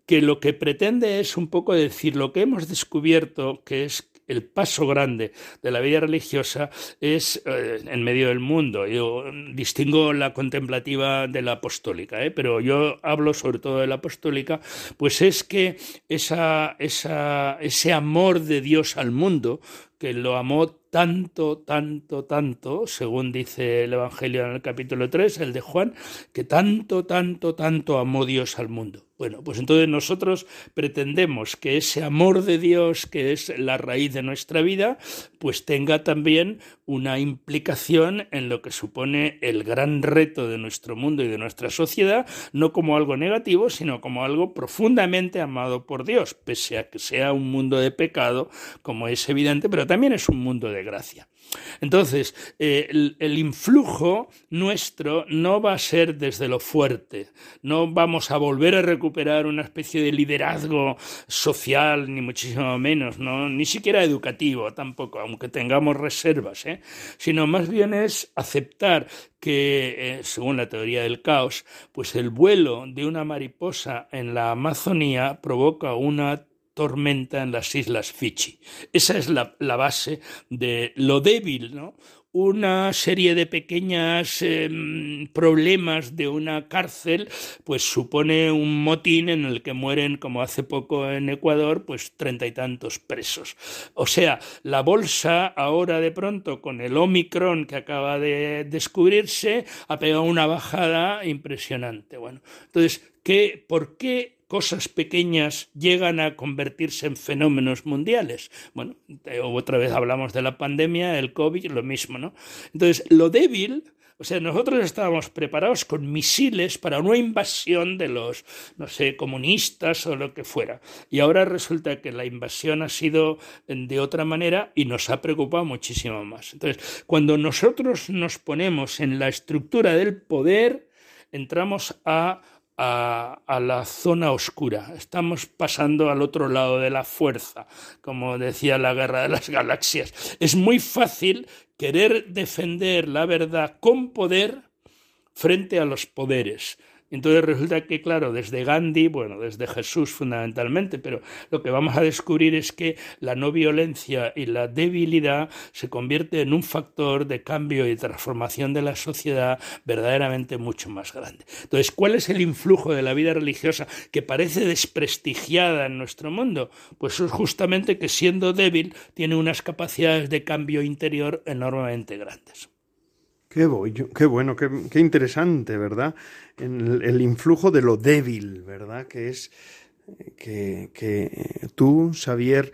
que lo que pretende es un poco decir lo que hemos descubierto, que es el paso grande de la vida religiosa es eh, en medio del mundo. Yo distingo la contemplativa de la apostólica, ¿eh? pero yo hablo sobre todo de la apostólica, pues es que esa, esa, ese amor de Dios al mundo, que lo amó tanto, tanto, tanto, según dice el Evangelio en el capítulo 3, el de Juan, que tanto, tanto, tanto amó Dios al mundo. Bueno, pues entonces nosotros pretendemos que ese amor de Dios, que es la raíz de nuestra vida, pues tenga también una implicación en lo que supone el gran reto de nuestro mundo y de nuestra sociedad, no como algo negativo, sino como algo profundamente amado por Dios, pese a que sea un mundo de pecado, como es evidente, pero también es un mundo de gracia. Entonces, eh, el, influjo nuestro no va a ser desde lo fuerte, no vamos a volver a recuperar una especie de liderazgo social, ni muchísimo menos, ¿no? ni siquiera educativo tampoco, aunque tengamos reservas, ¿eh? sino más bien es aceptar que, eh, según la teoría del caos, pues el vuelo de una mariposa en la Amazonía provoca una tormenta en las islas Fiji. Esa es la, base de lo débil, ¿no? una serie de pequeños em, problemas de una cárcel, pues supone un motín en el que mueren, como hace poco en Ecuador, pues treinta y tantos presos. O sea, la bolsa ahora de pronto con el Omicron que acaba de descubrirse ha pegado una bajada impresionante. Bueno, entonces, ¿qué, ¿por qué cosas pequeñas llegan a convertirse en fenómenos mundiales. Bueno, otra vez hablamos de la pandemia, el COVID, lo mismo, ¿no? Entonces, lo débil, o sea, nosotros estábamos preparados con misiles para una invasión de los, no sé, comunistas o lo que fuera. Y ahora resulta que la invasión ha sido de otra manera y nos ha preocupado muchísimo más. Entonces, cuando nosotros nos ponemos en la estructura del poder, entramos a a, la zona oscura. Estamos pasando al otro lado de la fuerza, como decía la guerra de las galaxias. Es muy fácil querer defender la verdad con poder frente a los poderes. Entonces resulta que, claro, desde Gandhi, bueno, desde Jesús fundamentalmente, pero lo que vamos a descubrir es que la no violencia y la debilidad se convierte en un factor de cambio y transformación de la sociedad verdaderamente mucho más grande. Entonces, ¿cuál es el influjo de la vida religiosa que parece desprestigiada en nuestro mundo? Pues es justamente que siendo débil tiene unas capacidades de cambio interior enormemente grandes. Qué, bueno, qué, interesante, ¿verdad? El, el, influjo de lo débil, ¿verdad? Que es que, que tú, Xavier,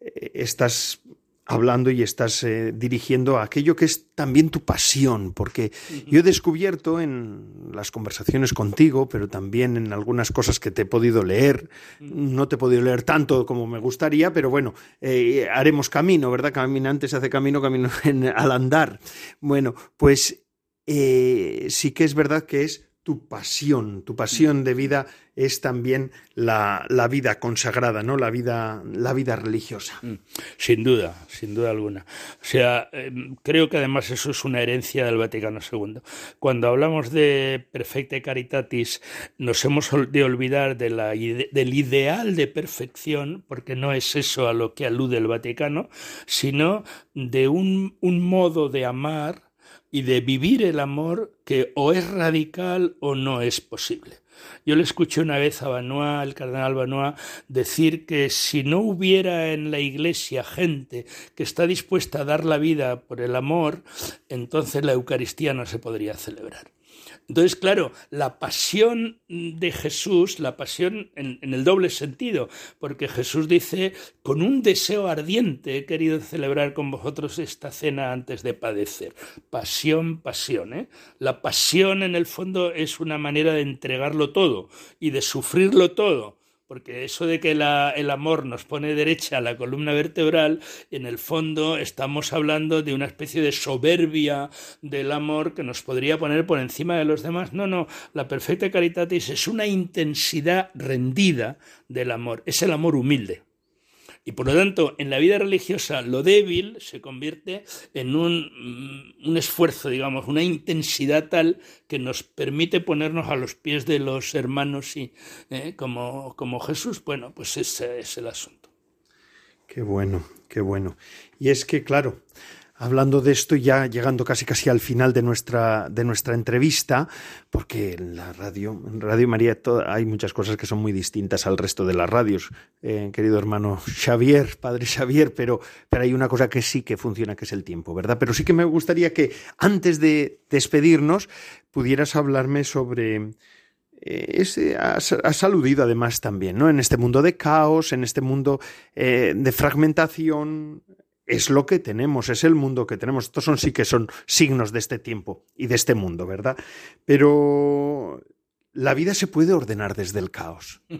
eh, estás hablando y estás eh, dirigiendo a aquello que es también tu pasión, porque yo he descubierto en las conversaciones contigo, pero también en algunas cosas que te he podido leer, no te he podido leer tanto como me gustaría, pero bueno, eh, haremos camino, ¿verdad? Caminante se hace camino, camino al andar. Bueno, pues eh, sí que es verdad que es tu pasión, tu pasión de vida es también la, vida consagrada, ¿no? La vida, la vida religiosa. Mm, sin duda, sin duda alguna. O sea, em, creo que además eso es una herencia del Vaticano II. Cuando hablamos de perfecta caritatis, nos hemos de olvidar de la, del ideal de perfección, porque no es eso a lo que alude el Vaticano, sino de un, un modo de amar y de vivir el amor que o es radical o no es posible. Yo le escuché una vez a Banois, el cardenal Banois, decir que si no hubiera en la iglesia gente que está dispuesta a dar la vida por el amor, entonces la Eucaristía no se podría celebrar. Entonces, claro, la pasión de Jesús, la pasión en, el doble sentido, porque Jesús dice, con un deseo ardiente he querido celebrar con vosotros esta cena antes de padecer. Pasión, pasión. ¿eh? La pasión en el fondo es una manera de entregarlo todo y de sufrirlo todo porque eso de que el amor nos pone derecha a la columna vertebral, en el fondo estamos hablando de una especie de soberbia del amor que nos podría poner por encima de los demás. No, no, la perfecta caritatis es una intensidad rendida del amor, es el amor humilde. Y por lo tanto, en la vida religiosa, lo débil se convierte en un, mm, un esfuerzo, digamos, una intensidad tal que nos permite ponernos a los pies de los hermanos y eh, como, como Jesús. Bueno, pues ese es el asunto. Qué bueno, qué bueno. Y es que, claro, hablando de esto, ya llegando casi casi al final de nuestra, de nuestra entrevista, porque en la radio, en Radio María hay muchas cosas que son muy distintas al resto de las radios, eh, querido hermano Xavier, padre Xavier, pero, pero hay una cosa que sí que funciona, que es el tiempo, ¿verdad? Pero sí que me gustaría que antes de despedirnos pudieras hablarme sobre... Eh, ese, has, aludido además también, ¿no? En este mundo de caos, en este mundo eh, de fragmentación, es lo que tenemos, es el mundo que tenemos. Estos son sí que son signos de este tiempo y de este mundo, ¿verdad? Pero la vida se puede ordenar desde el caos.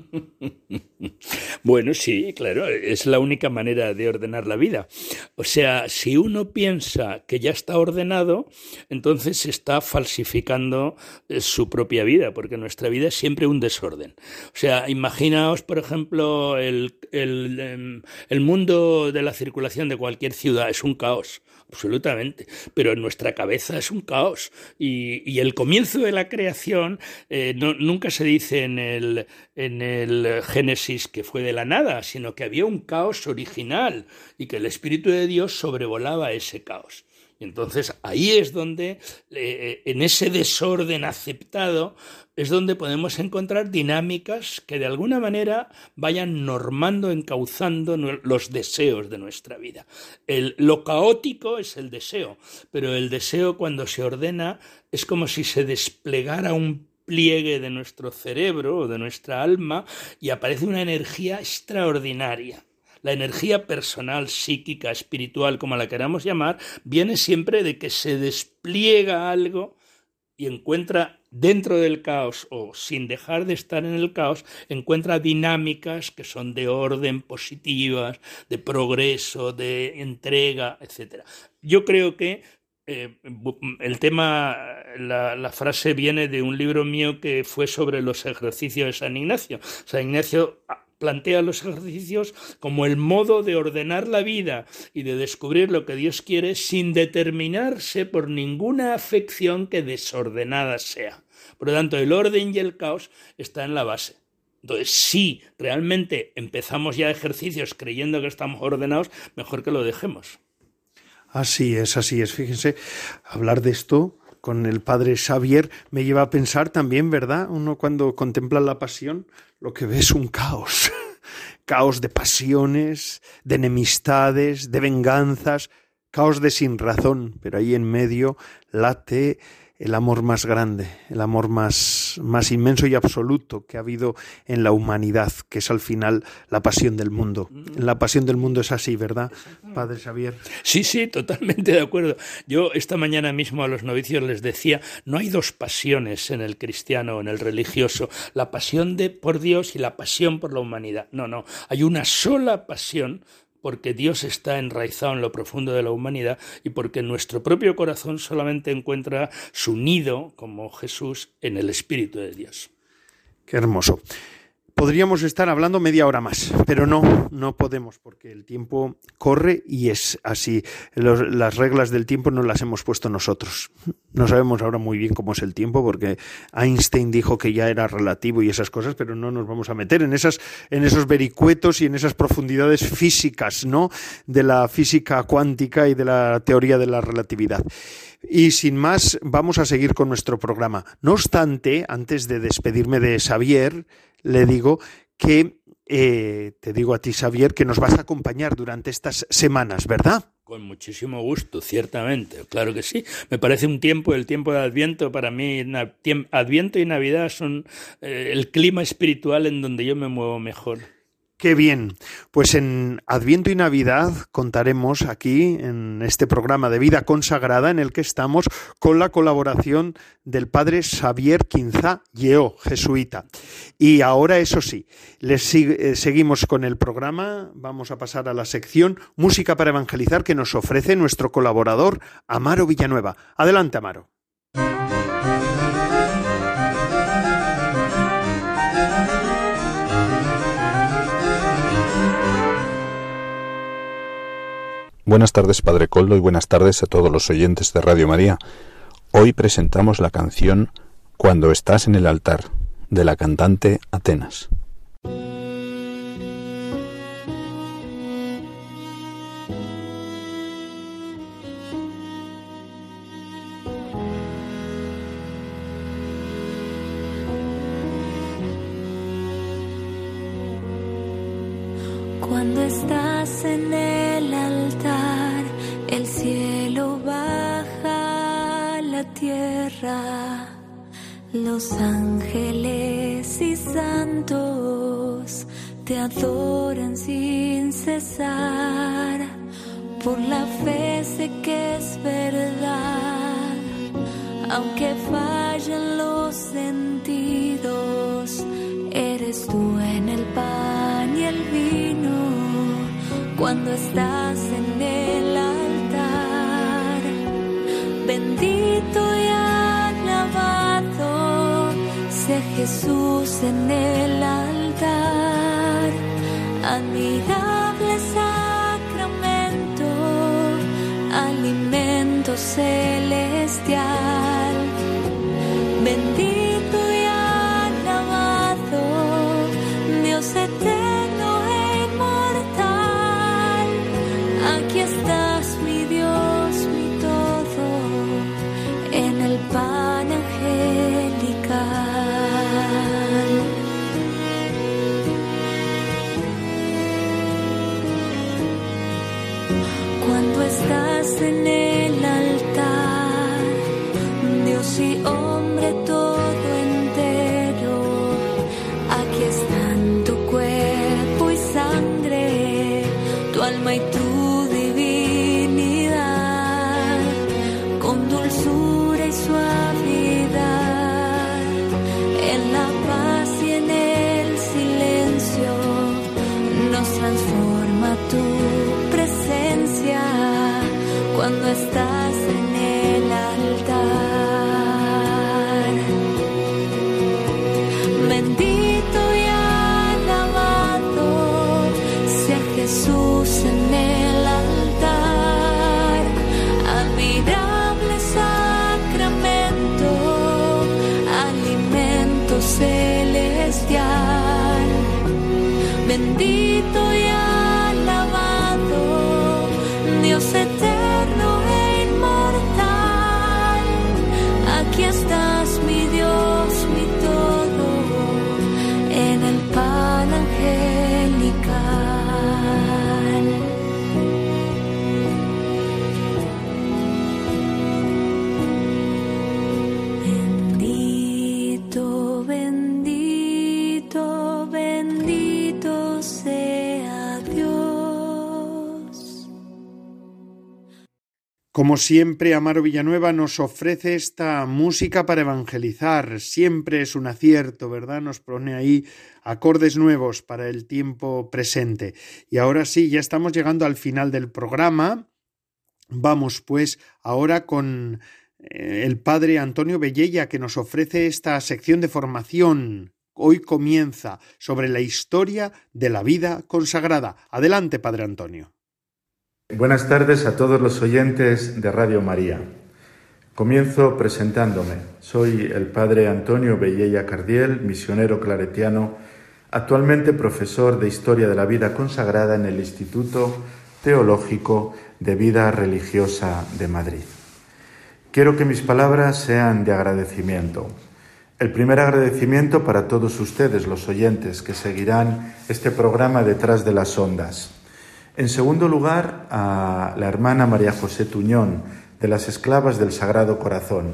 Bueno, sí, claro, es la única manera de ordenar la vida. O sea, si uno piensa que ya está ordenado, entonces está falsificando eh, su propia vida, porque nuestra vida es siempre un desorden. O sea, imaginaos, por ejemplo, el, el, em, el mundo de la circulación de cualquier ciudad es un caos absolutamente. Pero en nuestra cabeza es un caos. Y, el comienzo de la creación eh, no, nunca se dice en el, en el Génesis que fue de la nada, sino que había un caos original y que el Espíritu de Dios sobrevolaba ese caos. Y entonces ahí es donde, eh, en ese desorden aceptado, es donde podemos encontrar dinámicas que de alguna manera vayan normando, encauzando los deseos de nuestra vida. El, lo caótico es el deseo, pero el deseo cuando se ordena es como si se desplegara un pliegue de nuestro cerebro o de nuestra alma y aparece una energía extraordinaria la energía personal, psíquica, espiritual, como la queramos llamar, viene siempre de que se despliega algo y encuentra dentro del caos o sin dejar de estar en el caos, encuentra dinámicas que son de orden positivas, de progreso, de entrega, etc. Yo creo que eh, el tema, la, la, frase viene de un libro mío que fue sobre los ejercicios de San Ignacio. San Ignacio plantea los ejercicios como el modo de ordenar la vida y de descubrir lo que Dios quiere sin determinarse por ninguna afección que desordenada sea. Por lo tanto, el orden y el caos está en la base. Entonces, si realmente empezamos ya ejercicios creyendo que estamos ordenados, mejor que lo dejemos. Así es, así es. Fíjense, hablar de esto con el padre Xavier me lleva a pensar también, ¿verdad? Uno cuando contempla la pasión, lo que ve es un caos. caos de pasiones, de enemistades, de venganzas, caos de sin razón, pero ahí en medio late el amor más grande, el amor más, más inmenso y absoluto que ha habido en la humanidad, que es al final la pasión del mundo. Mm. La pasión del mundo es así, ¿verdad, Padre Xavier? Sí, sí, totalmente de acuerdo. Yo esta mañana mismo a los novicios les decía, no hay dos pasiones en el cristiano o en el religioso, la pasión de por Dios y la pasión por la humanidad. No, no, hay una sola pasión porque Dios está enraizado en lo profundo de la humanidad y porque nuestro propio corazón solamente encuentra su nido, como Jesús, en el Espíritu de Dios. Qué hermoso podríamos estar hablando media hora más, pero no, no podemos porque el tiempo corre y es así. las reglas del tiempo no las hemos puesto nosotros. No sabemos ahora muy bien cómo es el tiempo porque Einstein dijo que ya era relativo y esas cosas, pero no nos vamos a meter en esas en esos vericuetos y en esas profundidades físicas, ¿no? De la física cuántica y de la teoría de la relatividad. Y sin más, vamos a seguir con nuestro programa. No obstante, antes de despedirme de Xavier, le digo que eh, te digo a ti, Xavier, que nos vas a acompañar durante estas semanas, ¿verdad? Con muchísimo gusto, ciertamente, claro que sí. Me parece un tiempo, el tiempo de Adviento, para mí, Adviento y Navidad son eh, el clima espiritual en donde yo me muevo mejor. Qué bien. Pues en Adviento y Navidad contaremos aquí en este programa de vida consagrada en el que estamos con la colaboración del padre Xavier Quinzá Yeo, jesuita. Y ahora, eso sí, les eh, seguimos con el programa. Vamos a pasar a la sección Música para Evangelizar que nos ofrece nuestro colaborador Amaro Villanueva. Adelante, Amaro. Buenas tardes, Padre Coldo, y buenas tardes a todos los oyentes de Radio María. Hoy presentamos la canción Cuando estás en el altar, de la cantante Atenas. Cuando estás en el altar, tierra, los ángeles y santos te adoran sin cesar. Por la fe sé que es verdad, aunque fallen los sentidos, eres tú en el pan y el vino cuando estás en el Jesús en el altar. Admirable sacramento, alimento celestial. Como siempre, Amaro Villanueva nos ofrece esta música para evangelizar. Siempre es un acierto, ¿verdad? Nos pone ahí acordes nuevos para el tiempo presente. Y ahora sí, ya estamos llegando al final del programa. Vamos pues ahora con eh, el padre Antonio Bellella que nos ofrece esta sección de formación. Hoy comienza sobre la historia de la vida consagrada. Adelante, padre Antonio. Buenas tardes a todos los oyentes de Radio María. Comienzo presentándome. Soy el padre Antonio Bellella Cardiel, misionero claretiano, actualmente profesor de Historia de la Vida Consagrada en el Instituto Teológico de Vida Religiosa de Madrid. Quiero que mis palabras sean de agradecimiento. El primer agradecimiento para todos ustedes, los oyentes, que seguirán este programa detrás de las ondas. En segundo lugar, a la hermana María José Tuñón, de las Esclavas del Sagrado Corazón.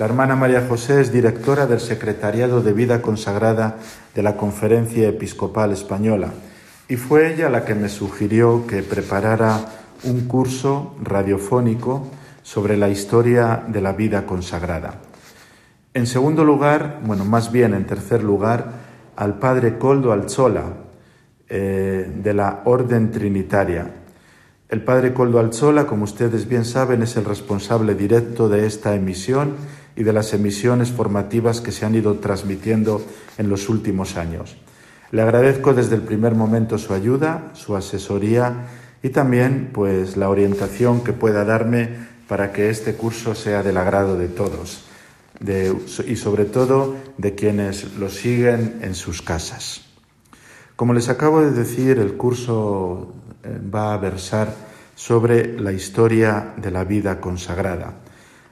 La hermana María José es directora del Secretariado de Vida Consagrada de la Conferencia Episcopal Española y fue ella la que me sugirió que preparara un curso radiofónico sobre la historia de la vida consagrada. En segundo lugar, bueno, más bien en tercer lugar, al padre Coldo Alzola, eh, de la Orden Trinitaria. El padre Coldo Alzola, como ustedes bien saben, es el responsable directo de esta emisión y de las emisiones formativas que se han ido transmitiendo en los últimos años. Le agradezco desde el primer momento su ayuda, su asesoría y también pues la orientación que pueda darme para que este curso sea del agrado de todos y sobre todo de quienes lo siguen en sus casas. Como les acabo de decir, el curso eh, va a versar sobre la historia de la vida consagrada.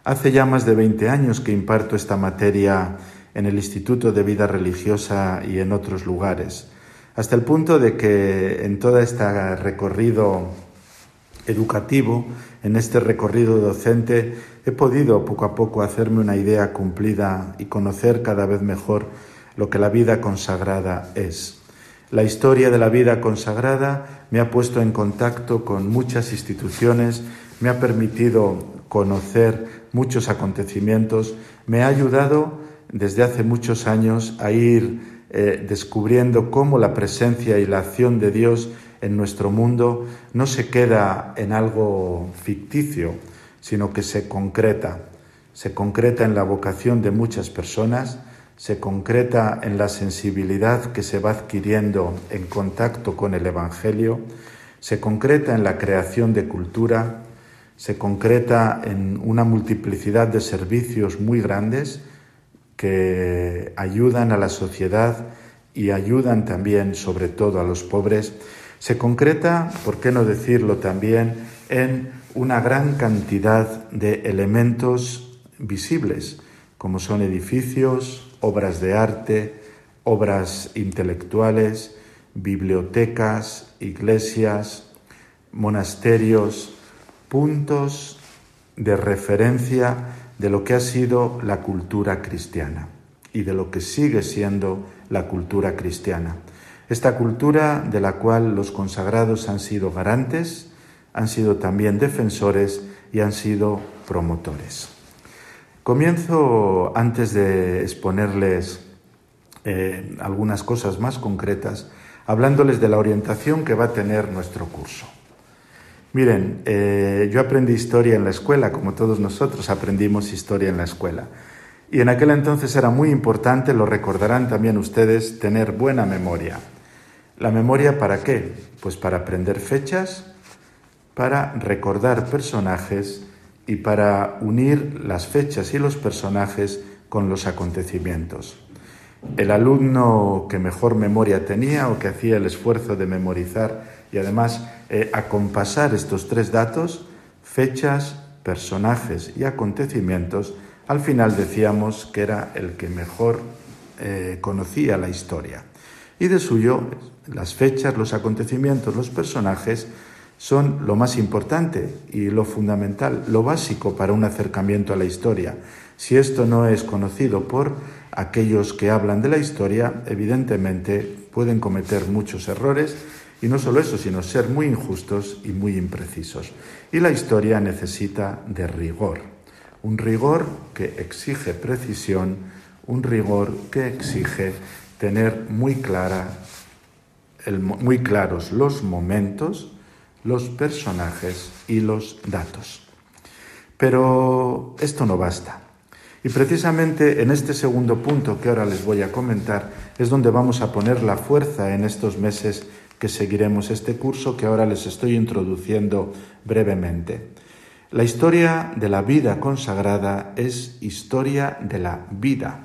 Hace ya más de 20 años que imparto esta materia en el Instituto de Vida Religiosa y en otros lugares, hasta el punto de que en todo este recorrido educativo, en este recorrido docente, he podido poco a poco hacerme una idea cumplida y conocer cada vez mejor lo que la vida consagrada es. La historia de la vida consagrada me ha puesto en contacto con muchas instituciones, me ha permitido conocer muchos acontecimientos, me ha ayudado desde hace muchos años a ir eh, descubriendo cómo la presencia y la acción de Dios en nuestro mundo no se queda en algo ficticio, sino que se concreta. Se concreta en la vocación de muchas personas, se concreta en la sensibilidad que se va adquiriendo en contacto con el Evangelio, se concreta en la creación de cultura, se concreta en una multiplicidad de servicios muy grandes que ayudan a la sociedad y ayudan también sobre todo a los pobres, se concreta, por qué no decirlo también, en una gran cantidad de elementos visibles, como son edificios, obras de arte, obras intelectuales, bibliotecas, iglesias, monasterios, puntos de referencia de lo que ha sido la cultura cristiana y de lo que sigue siendo la cultura cristiana. Esta cultura de la cual los consagrados han sido garantes, han sido también defensores y han sido promotores. Comienzo, antes de exponerles eh, algunas cosas más concretas, hablándoles de la orientación que va a tener nuestro curso. Miren, eh, yo aprendí historia en la escuela, como todos nosotros aprendimos historia en la escuela. Y en aquel entonces era muy importante, lo recordarán también ustedes, tener buena memoria. ¿La memoria para qué? Pues para aprender fechas, para recordar personajes y para unir las fechas y los personajes con los acontecimientos. El alumno que mejor memoria tenía o que hacía el esfuerzo de memorizar y además eh, acompasar estos tres datos, fechas, personajes y acontecimientos, al final decíamos que era el que mejor eh, conocía la historia. Y de suyo, las fechas, los acontecimientos, los personajes son lo más importante y lo fundamental, lo básico para un acercamiento a la historia. Si esto no es conocido por aquellos que hablan de la historia, evidentemente pueden cometer muchos errores y no solo eso, sino ser muy injustos y muy imprecisos. Y la historia necesita de rigor, un rigor que exige precisión, un rigor que exige tener muy, clara, muy claros los momentos, los personajes y los datos. Pero esto no basta. Y precisamente en este segundo punto que ahora les voy a comentar es donde vamos a poner la fuerza en estos meses que seguiremos este curso que ahora les estoy introduciendo brevemente. La historia de la vida consagrada es historia de la vida.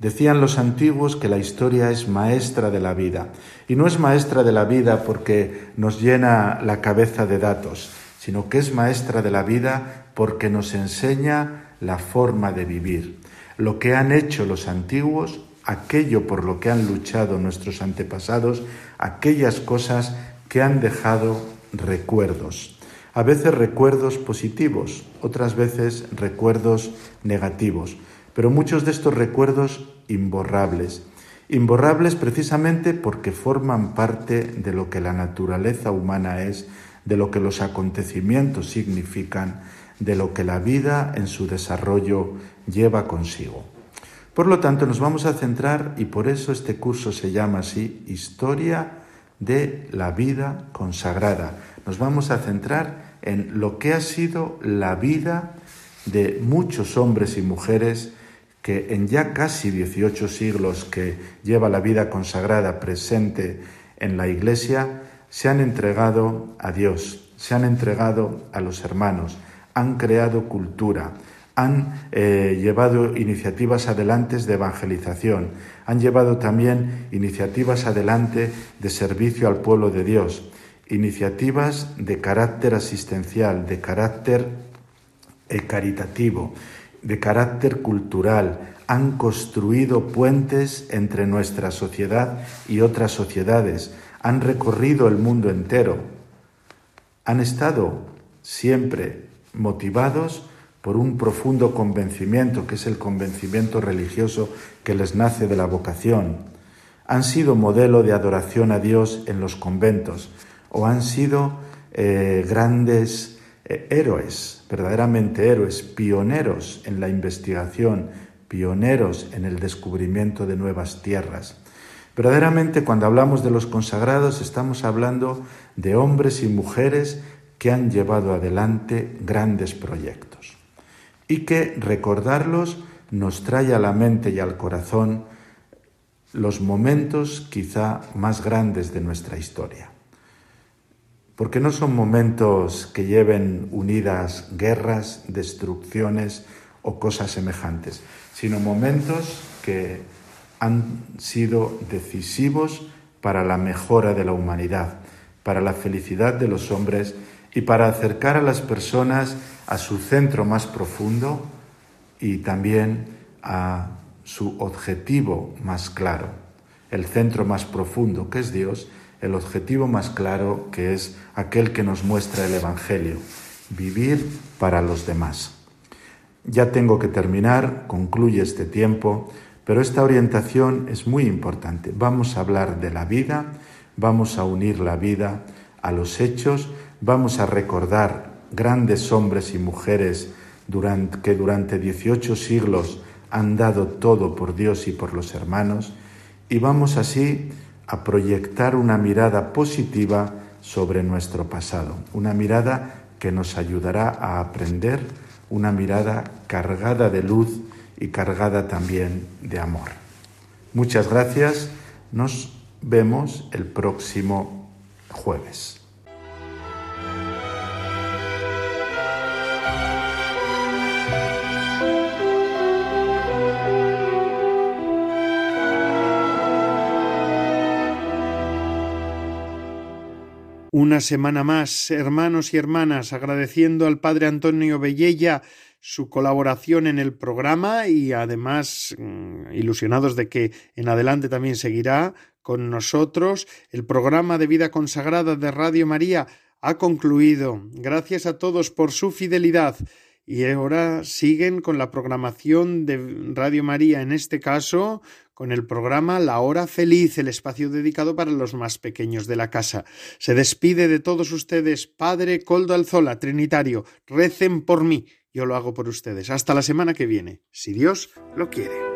Decían los antiguos que la historia es maestra de la vida. Y no es maestra de la vida porque nos llena la cabeza de datos, sino que es maestra de la vida porque nos enseña la forma de vivir. Lo que han hecho los antiguos, aquello por lo que han luchado nuestros antepasados, aquellas cosas que han dejado recuerdos. A veces recuerdos positivos, otras veces recuerdos negativos pero muchos de estos recuerdos imborrables. Imborrables precisamente porque forman parte de lo que la naturaleza humana es, de lo que los acontecimientos significan, de lo que la vida en su desarrollo lleva consigo. Por lo tanto, nos vamos a centrar, y por eso este curso se llama así, Historia de la vida consagrada. Nos vamos a centrar en lo que ha sido la vida de muchos hombres y mujeres que en ya casi 18 siglos que lleva la vida consagrada presente en la Iglesia, se han entregado a Dios, se han entregado a los hermanos, han creado cultura, han eh, llevado iniciativas adelante de evangelización, han llevado también iniciativas adelante de servicio al pueblo de Dios, iniciativas de carácter asistencial, de carácter eh, caritativo, de carácter cultural, han construido puentes entre nuestra sociedad y otras sociedades, han recorrido el mundo entero, han estado siempre motivados por un profundo convencimiento, que es el convencimiento religioso que les nace de la vocación. Han sido modelo de adoración a Dios en los conventos o han sido eh, grandes eh, héroes, verdaderamente héroes, pioneros en la investigación, pioneros en el descubrimiento de nuevas tierras. Verdaderamente cuando hablamos de los consagrados estamos hablando de hombres y mujeres que han llevado adelante grandes proyectos y que recordarlos nos trae a la mente y al corazón los momentos quizá más grandes de nuestra historia. Porque no son momentos que lleven unidas guerras, destrucciones o cosas semejantes, sino momentos que han sido decisivos para la mejora de la humanidad, para la felicidad de los hombres y para acercar a las personas a su centro más profundo y también a su objetivo más claro, el centro más profundo que es Dios, el objetivo más claro que es aquel que nos muestra el Evangelio, vivir para los demás. Ya tengo que terminar, concluye este tiempo, pero esta orientación es muy importante. Vamos a hablar de la vida, vamos a unir la vida a los hechos, vamos a recordar grandes hombres y mujeres que durante 18 siglos han dado todo por Dios y por los hermanos, y vamos así a proyectar una mirada positiva sobre nuestro pasado, una mirada que nos ayudará a aprender, una mirada cargada de luz y cargada también de amor. Muchas gracias, nos vemos el próximo jueves. Una semana más, hermanos y hermanas, agradeciendo al Padre Antonio Bellella su colaboración en el programa y además mm, ilusionados de que en adelante también seguirá con nosotros. El programa de vida consagrada de Radio María ha concluido. Gracias a todos por su fidelidad. Y ahora siguen con la programación de Radio María, en este caso con el programa La Hora Feliz, el espacio dedicado para los más pequeños de la casa. Se despide de todos ustedes, Padre Coldo Alzola, Trinitario. Recen por mí, yo lo hago por ustedes. Hasta la semana que viene, si Dios lo quiere.